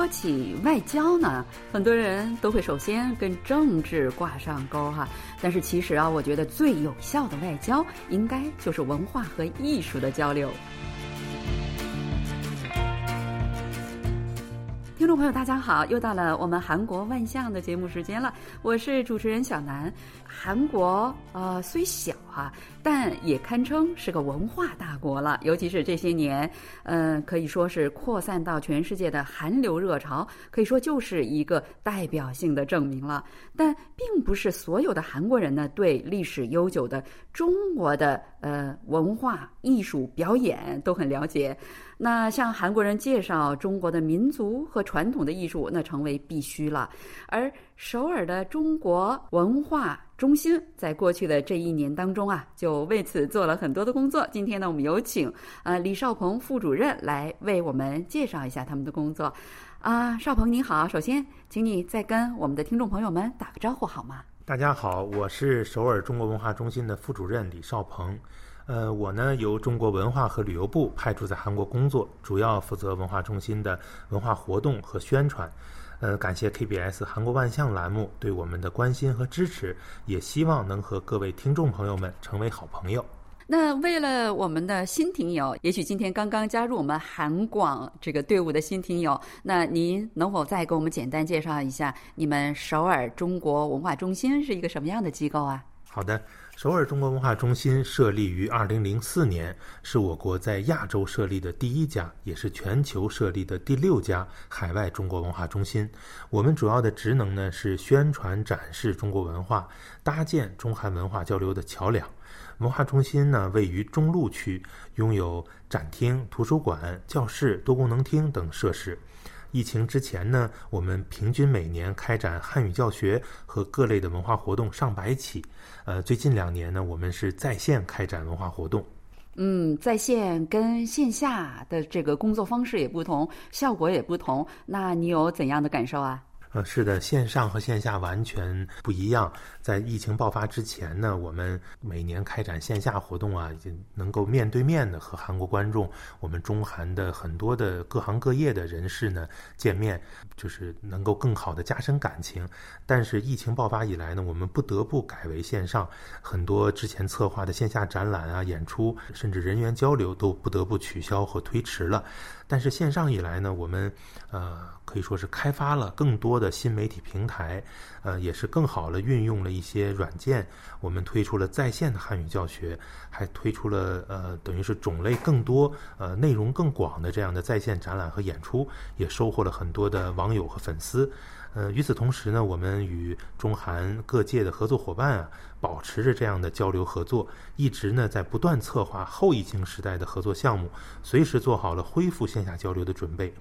说起外交呢，很多人都会首先跟政治挂上钩哈。但是其实啊，我觉得最有效的外交，应该就是文化和艺术的交流。听众朋友，大家好，又到了我们韩国万象的节目时间了，我是主持人小南。韩国呃虽小哈，但也堪称是个文化大国了。尤其是这些年，嗯，可以说是扩散到全世界的韩流热潮，可以说就是一个代表性的证明了。但并不是所有的韩国人呢，对历史悠久的中国的呃文化艺术表演都很了解。那向韩国人介绍中国的民族和传统的艺术，那成为必须了。而首尔的中国文化中心在过去的这一年当中啊，就为此做了很多的工作。今天呢，我们有请呃李少鹏副主任来为我们介绍一下他们的工作。啊，少鹏你好，首先请你再跟我们的听众朋友们打个招呼好吗？大家好，我是首尔中国文化中心的副主任李少鹏。呃，我呢由中国文化和旅游部派驻在韩国工作，主要负责文化中心的文化活动和宣传。呃，感谢 KBS 韩国万象栏目对我们的关心和支持，也希望能和各位听众朋友们成为好朋友。那为了我们的新听友，也许今天刚刚加入我们韩广这个队伍的新听友，那您能否再给我们简单介绍一下你们首尔中国文化中心是一个什么样的机构啊？好的。首尔中国文化中心设立于二零零四年，是我国在亚洲设立的第一家，也是全球设立的第六家海外中国文化中心。我们主要的职能呢是宣传展示中国文化，搭建中韩文化交流的桥梁。文化中心呢位于中路区，拥有展厅、图书馆、教室、多功能厅等设施。疫情之前呢，我们平均每年开展汉语教学和各类的文化活动上百起。呃，最近两年呢，我们是在线开展文化活动。嗯，在线跟线下的这个工作方式也不同，效果也不同。那你有怎样的感受啊？呃，是的，线上和线下完全不一样。在疫情爆发之前呢，我们每年开展线下活动啊，已经能够面对面的和韩国观众，我们中韩的很多的各行各业的人士呢见面，就是能够更好的加深感情。但是疫情爆发以来呢，我们不得不改为线上，很多之前策划的线下展览啊、演出，甚至人员交流都不得不取消和推迟了。但是线上以来呢，我们呃可以说是开发了更多的新媒体平台，呃也是更好的运用了一些软件。我们推出了在线的汉语教学，还推出了呃等于是种类更多、呃内容更广的这样的在线展览和演出，也收获了很多的网友和粉丝。呃，与此同时呢，我们与中韩各界的合作伙伴啊，保持着这样的交流合作，一直呢在不断策划后疫情时代的合作项目，随时做好了恢复线下交流的准备。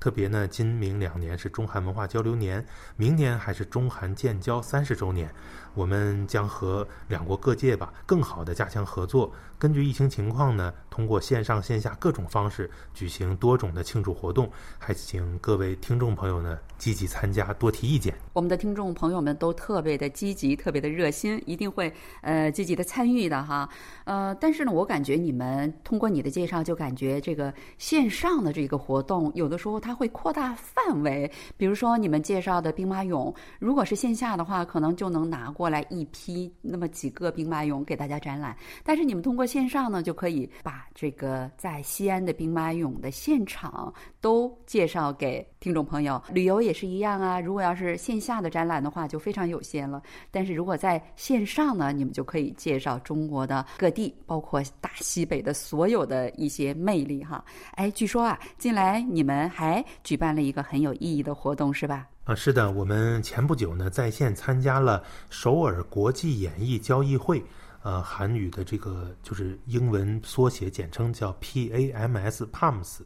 特别呢，今明两年是中韩文化交流年，明年还是中韩建交三十周年，我们将和两国各界吧更好的加强合作。根据疫情情况呢，通过线上线下各种方式举行多种的庆祝活动，还请各位听众朋友呢积极参加，多提意见。我们的听众朋友们都特别的积极，特别的热心，一定会呃积极的参与的哈。呃，但是呢，我感觉你们通过你的介绍，就感觉这个线上的这个活动，有的时候它会扩大范围。比如说你们介绍的兵马俑，如果是线下的话，可能就能拿过来一批那么几个兵马俑给大家展览。但是你们通过线上呢，就可以把这个在西安的兵马俑的现场都介绍给听众朋友。旅游也是一样啊，如果要是线下的展览的话，就非常有限了。但是如果在线上呢，你们就可以介绍中国的各地，包括大西北的所有的一些魅力哈。哎，据说啊，近来你们还举办了一个很有意义的活动，是吧？啊，是的，我们前不久呢，在线参加了首尔国际演艺交易会。呃，韩语的这个就是英文缩写，简称叫 PAMS，PAMS。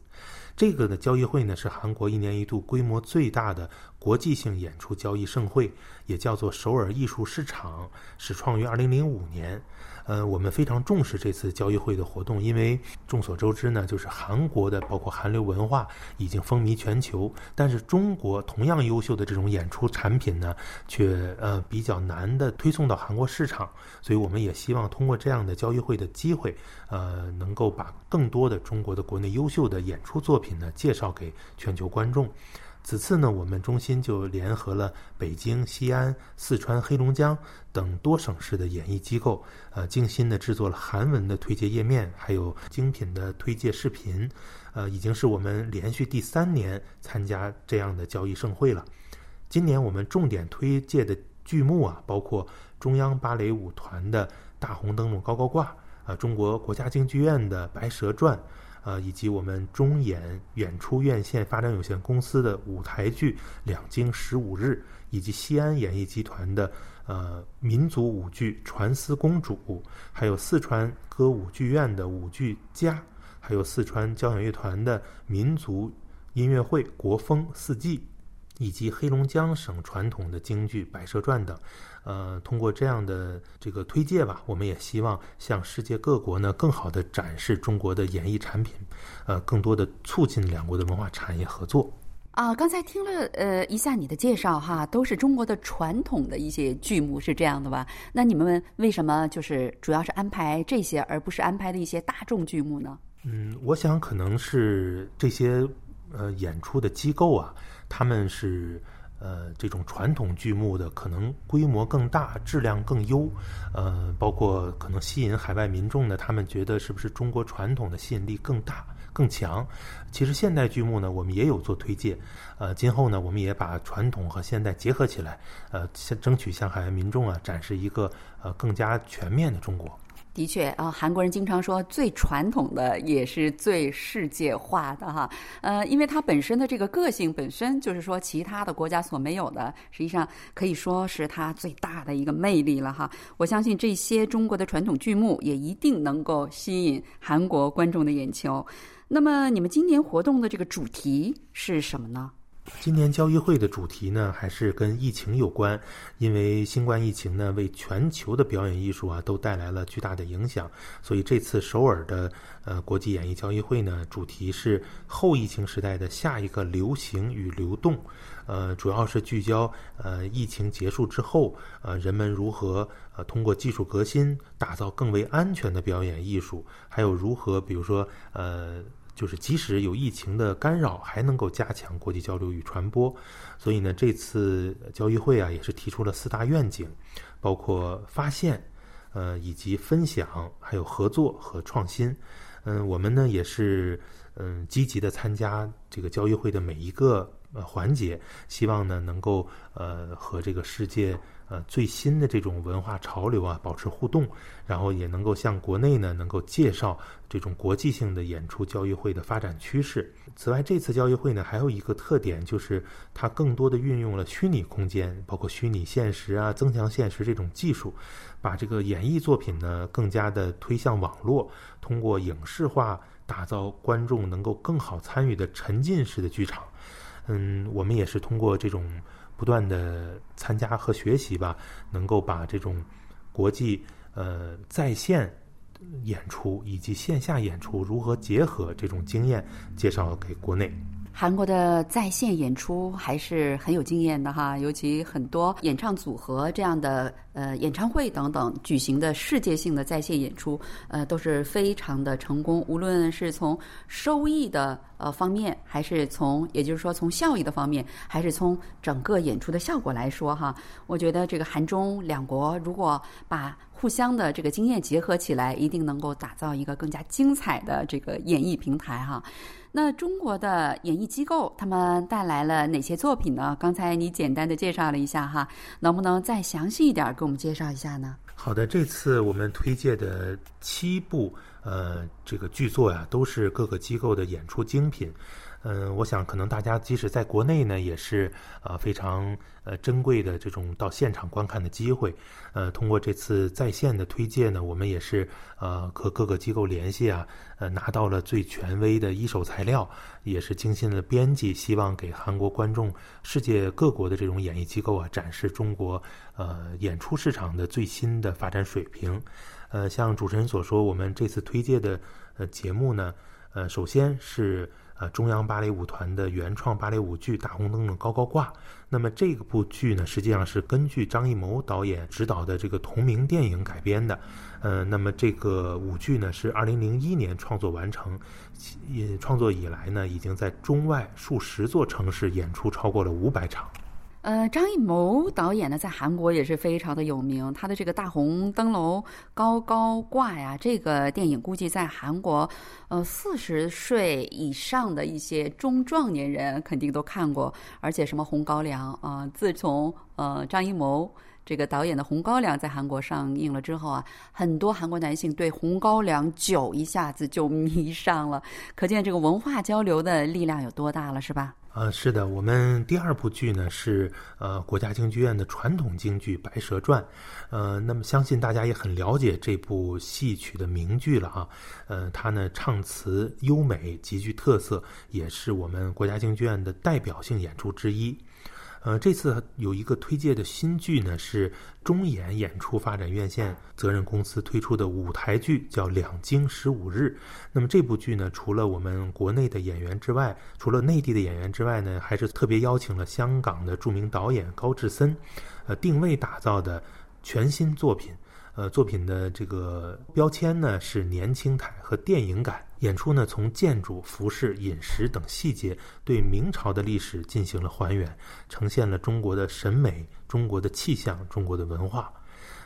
这个的交易会呢，是韩国一年一度规模最大的国际性演出交易盛会，也叫做首尔艺术市场，始创于二零零五年。呃，我们非常重视这次交易会的活动，因为众所周知呢，就是韩国的包括韩流文化已经风靡全球，但是中国同样优秀的这种演出产品呢，却呃比较难的推送到韩国市场，所以我们也希望通过这样的交易会的机会，呃，能够把更多的中国的国内优秀的演出作品呢介绍给全球观众。此次呢，我们中心就联合了北京、西安、四川、黑龙江等多省市的演艺机构，呃，精心的制作了韩文的推介页面，还有精品的推介视频，呃，已经是我们连续第三年参加这样的交易盛会了。今年我们重点推介的剧目啊，包括中央芭蕾舞团的《大红灯笼高高挂》，啊，中国国家京剧院的《白蛇传》。呃，以及我们中演演出院线发展有限公司的舞台剧《两京十五日》，以及西安演艺集团的呃民族舞剧《传思公主》，还有四川歌舞剧院的舞剧《家》，还有四川交响乐团的民族音乐会《国风四季》，以及黑龙江省传统的京剧《白蛇传》等。呃，通过这样的这个推介吧，我们也希望向世界各国呢更好的展示中国的演艺产品，呃，更多的促进两国的文化产业合作。啊，刚才听了呃一下你的介绍哈，都是中国的传统的一些剧目，是这样的吧？那你们为什么就是主要是安排这些，而不是安排的一些大众剧目呢？嗯，我想可能是这些呃演出的机构啊，他们是。呃，这种传统剧目的可能规模更大，质量更优，呃，包括可能吸引海外民众的，他们觉得是不是中国传统的吸引力更大、更强？其实现代剧目呢，我们也有做推介，呃，今后呢，我们也把传统和现代结合起来，呃，争取向海外民众啊展示一个呃更加全面的中国。的确啊，韩国人经常说最传统的也是最世界化的哈，呃，因为它本身的这个个性本身就是说其他的国家所没有的，实际上可以说是它最大的一个魅力了哈。我相信这些中国的传统剧目也一定能够吸引韩国观众的眼球。那么你们今年活动的这个主题是什么呢？今年交易会的主题呢，还是跟疫情有关，因为新冠疫情呢，为全球的表演艺术啊都带来了巨大的影响，所以这次首尔的呃国际演艺交易会呢，主题是后疫情时代的下一个流行与流动，呃，主要是聚焦呃疫情结束之后，呃人们如何呃通过技术革新打造更为安全的表演艺术，还有如何比如说呃。就是即使有疫情的干扰，还能够加强国际交流与传播。所以呢，这次交易会啊，也是提出了四大愿景，包括发现、呃以及分享，还有合作和创新。嗯，我们呢也是嗯积极的参加这个交易会的每一个呃环节，希望呢能够呃和这个世界。呃，最新的这种文化潮流啊，保持互动，然后也能够向国内呢，能够介绍这种国际性的演出交易会的发展趋势。此外，这次交易会呢，还有一个特点，就是它更多的运用了虚拟空间，包括虚拟现实啊、增强现实这种技术，把这个演艺作品呢，更加的推向网络，通过影视化打造观众能够更好参与的沉浸式的剧场。嗯，我们也是通过这种。不断的参加和学习吧，能够把这种国际呃在线演出以及线下演出如何结合这种经验介绍给国内。韩国的在线演出还是很有经验的哈，尤其很多演唱组合这样的呃演唱会等等举行的世界性的在线演出，呃都是非常的成功。无论是从收益的呃方面，还是从也就是说从效益的方面，还是从整个演出的效果来说哈，我觉得这个韩中两国如果把互相的这个经验结合起来，一定能够打造一个更加精彩的这个演艺平台哈。那中国的演艺机构他们带来了哪些作品呢？刚才你简单的介绍了一下哈，能不能再详细一点给我们介绍一下呢？好的，这次我们推荐的七部呃这个剧作呀，都是各个机构的演出精品。嗯，我想可能大家即使在国内呢，也是呃非常呃珍贵的这种到现场观看的机会。呃，通过这次在线的推介呢，我们也是呃和各个机构联系啊，呃拿到了最权威的一手材料，也是精心的编辑，希望给韩国观众、世界各国的这种演艺机构啊展示中国呃演出市场的最新的发展水平。呃，像主持人所说，我们这次推介的呃节目呢，呃首先是。呃中央芭蕾舞团的原创芭蕾舞剧《大红灯笼高高挂》。那么这个部剧呢，实际上是根据张艺谋导演执导的这个同名电影改编的。呃，那么这个舞剧呢是二零零一年创作完成，也创作以来呢，已经在中外数十座城市演出超过了五百场。呃，张艺谋导演呢，在韩国也是非常的有名。他的这个大红灯笼高高挂呀，这个电影估计在韩国，呃，四十岁以上的一些中壮年人肯定都看过。而且什么红高粱啊，自从呃张艺谋这个导演的《红高粱》在韩国上映了之后啊，很多韩国男性对红高粱酒一下子就迷上了。可见这个文化交流的力量有多大了，是吧？呃，是的，我们第二部剧呢是呃国家京剧院的传统京剧《白蛇传》，呃，那么相信大家也很了解这部戏曲的名剧了啊，呃，它呢唱词优美，极具特色，也是我们国家京剧院的代表性演出之一。呃，这次有一个推介的新剧呢，是中演演出发展院线责任公司推出的舞台剧，叫《两京十五日》。那么这部剧呢，除了我们国内的演员之外，除了内地的演员之外呢，还是特别邀请了香港的著名导演高志森，呃，定位打造的全新作品。呃，作品的这个标签呢是年轻态和电影感。演出呢从建筑、服饰、饮食等细节对明朝的历史进行了还原，呈现了中国的审美、中国的气象、中国的文化。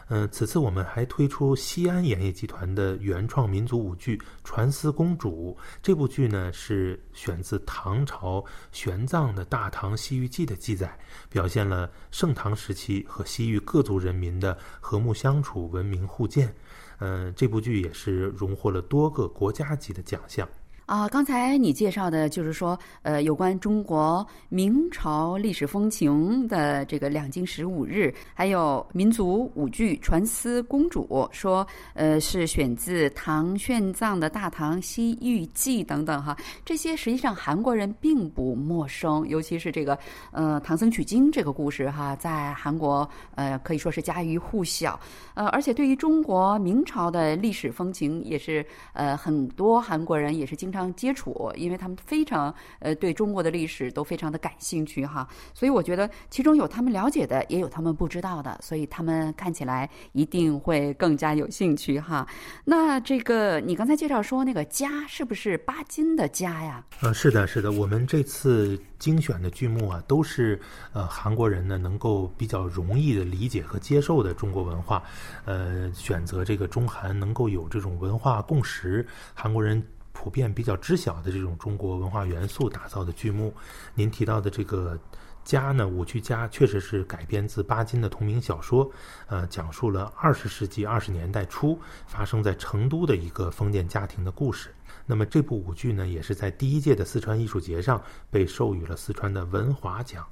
嗯，此次我们还推出西安演艺集团的原创民族舞剧《传思公主》。这部剧呢是选自唐朝玄奘的《大唐西域记》的记载，表现了盛唐时期和西域各族人民的和睦相处、文明互鉴。嗯，这部剧也是荣获了多个国家级的奖项。啊，刚才你介绍的就是说，呃，有关中国明朝历史风情的这个两京十五日，还有民族舞剧《传思公主》，说，呃，是选自唐玄奘的《大唐西域记》等等哈，这些实际上韩国人并不陌生，尤其是这个，呃，唐僧取经这个故事哈，在韩国呃可以说是家喻户晓，呃，而且对于中国明朝的历史风情，也是呃很多韩国人也是经常。常接触，因为他们非常呃对中国的历史都非常的感兴趣哈，所以我觉得其中有他们了解的，也有他们不知道的，所以他们看起来一定会更加有兴趣哈。那这个你刚才介绍说那个家是不是巴金的家呀？呃，是的，是的，我们这次精选的剧目啊，都是呃韩国人呢能够比较容易的理解和接受的中国文化，呃，选择这个中韩能够有这种文化共识，韩国人。普遍比较知晓的这种中国文化元素打造的剧目，您提到的这个《家》呢，舞剧《家》确实是改编自巴金的同名小说，呃，讲述了二十世纪二十年代初发生在成都的一个封建家庭的故事。那么这部舞剧呢，也是在第一届的四川艺术节上被授予了四川的文华奖。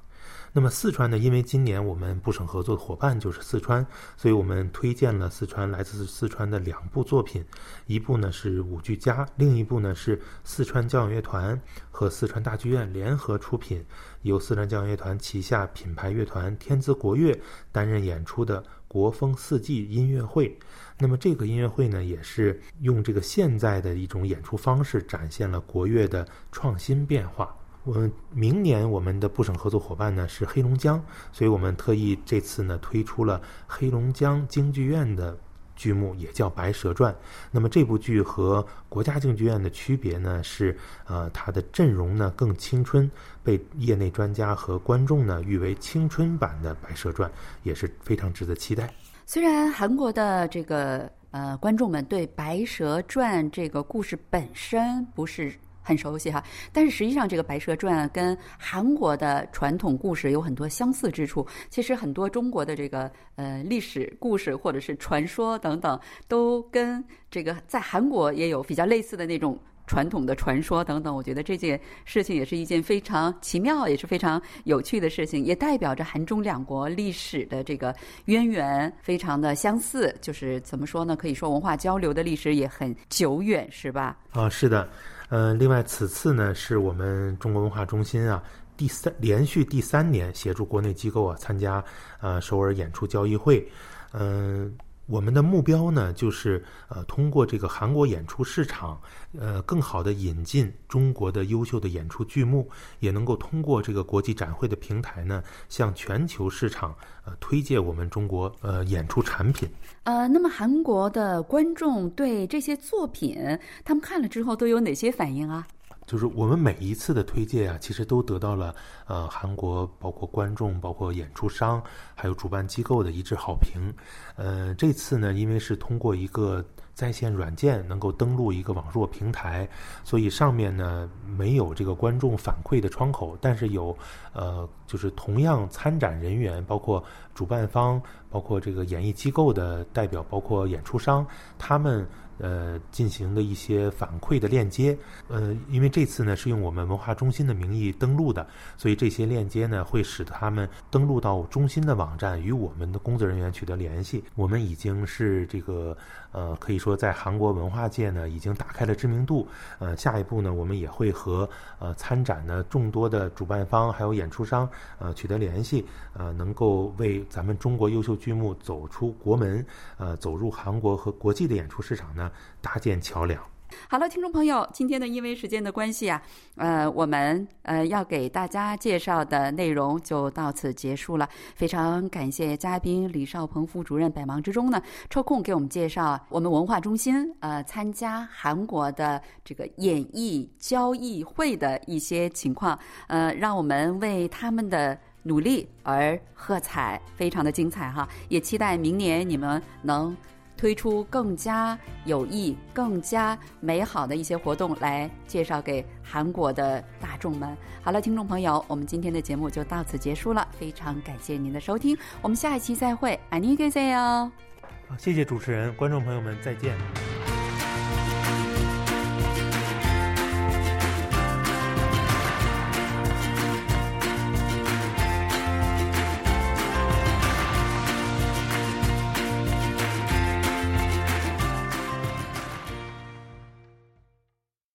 那么四川呢？因为今年我们部省合作的伙伴就是四川，所以我们推荐了四川来自四川的两部作品，一部呢是舞剧家，另一部呢是四川交响乐团和四川大剧院联合出品，由四川交响乐团旗下品牌乐团天姿国乐担任演出的国风四季音乐会。那么这个音乐会呢，也是用这个现在的一种演出方式，展现了国乐的创新变化。我们明年我们的部省合作伙伴呢是黑龙江，所以我们特意这次呢推出了黑龙江京剧院的剧目，也叫《白蛇传》。那么这部剧和国家京剧院的区别呢是，呃，它的阵容呢更青春，被业内专家和观众呢誉为青春版的《白蛇传》，也是非常值得期待。虽然韩国的这个呃观众们对《白蛇传》这个故事本身不是。很熟悉哈，但是实际上这个《白蛇传》跟韩国的传统故事有很多相似之处。其实很多中国的这个呃历史故事或者是传说等等，都跟这个在韩国也有比较类似的那种传统的传说等等。我觉得这件事情也是一件非常奇妙，也是非常有趣的事情，也代表着韩中两国历史的这个渊源非常的相似。就是怎么说呢？可以说文化交流的历史也很久远，是吧？啊，是的。呃，另外，此次呢是我们中国文化中心啊第三连续第三年协助国内机构啊参加呃首尔演出交易会，嗯，我们的目标呢，就是呃，通过这个韩国演出市场，呃，更好的引进中国的优秀的演出剧目，也能够通过这个国际展会的平台呢，向全球市场呃推荐我们中国呃演出产品。呃，那么韩国的观众对这些作品，他们看了之后都有哪些反应啊？就是我们每一次的推荐啊，其实都得到了呃韩国包括观众、包括演出商还有主办机构的一致好评。呃，这次呢，因为是通过一个在线软件能够登录一个网络平台，所以上面呢没有这个观众反馈的窗口，但是有呃就是同样参展人员，包括主办方、包括这个演艺机构的代表、包括演出商，他们。呃，进行的一些反馈的链接，呃，因为这次呢是用我们文化中心的名义登录的，所以这些链接呢会使他们登录到中心的网站，与我们的工作人员取得联系。我们已经是这个呃，可以说在韩国文化界呢已经打开了知名度。呃，下一步呢，我们也会和呃参展的众多的主办方还有演出商呃取得联系，呃，能够为咱们中国优秀剧目走出国门，呃，走入韩国和国际的演出市场呢。搭建桥梁。好了，听众朋友，今天呢，因为时间的关系啊，呃，我们呃要给大家介绍的内容就到此结束了。非常感谢嘉宾李少鹏副主任，百忙之中呢抽空给我们介绍我们文化中心呃参加韩国的这个演艺交易会的一些情况，呃，让我们为他们的努力而喝彩，非常的精彩哈！也期待明年你们能。推出更加有益、更加美好的一些活动来介绍给韩国的大众们。好了，听众朋友，我们今天的节目就到此结束了，非常感谢您的收听，我们下一期再会，안녕히계세 요。 好，谢谢主持人，观众朋友们再见。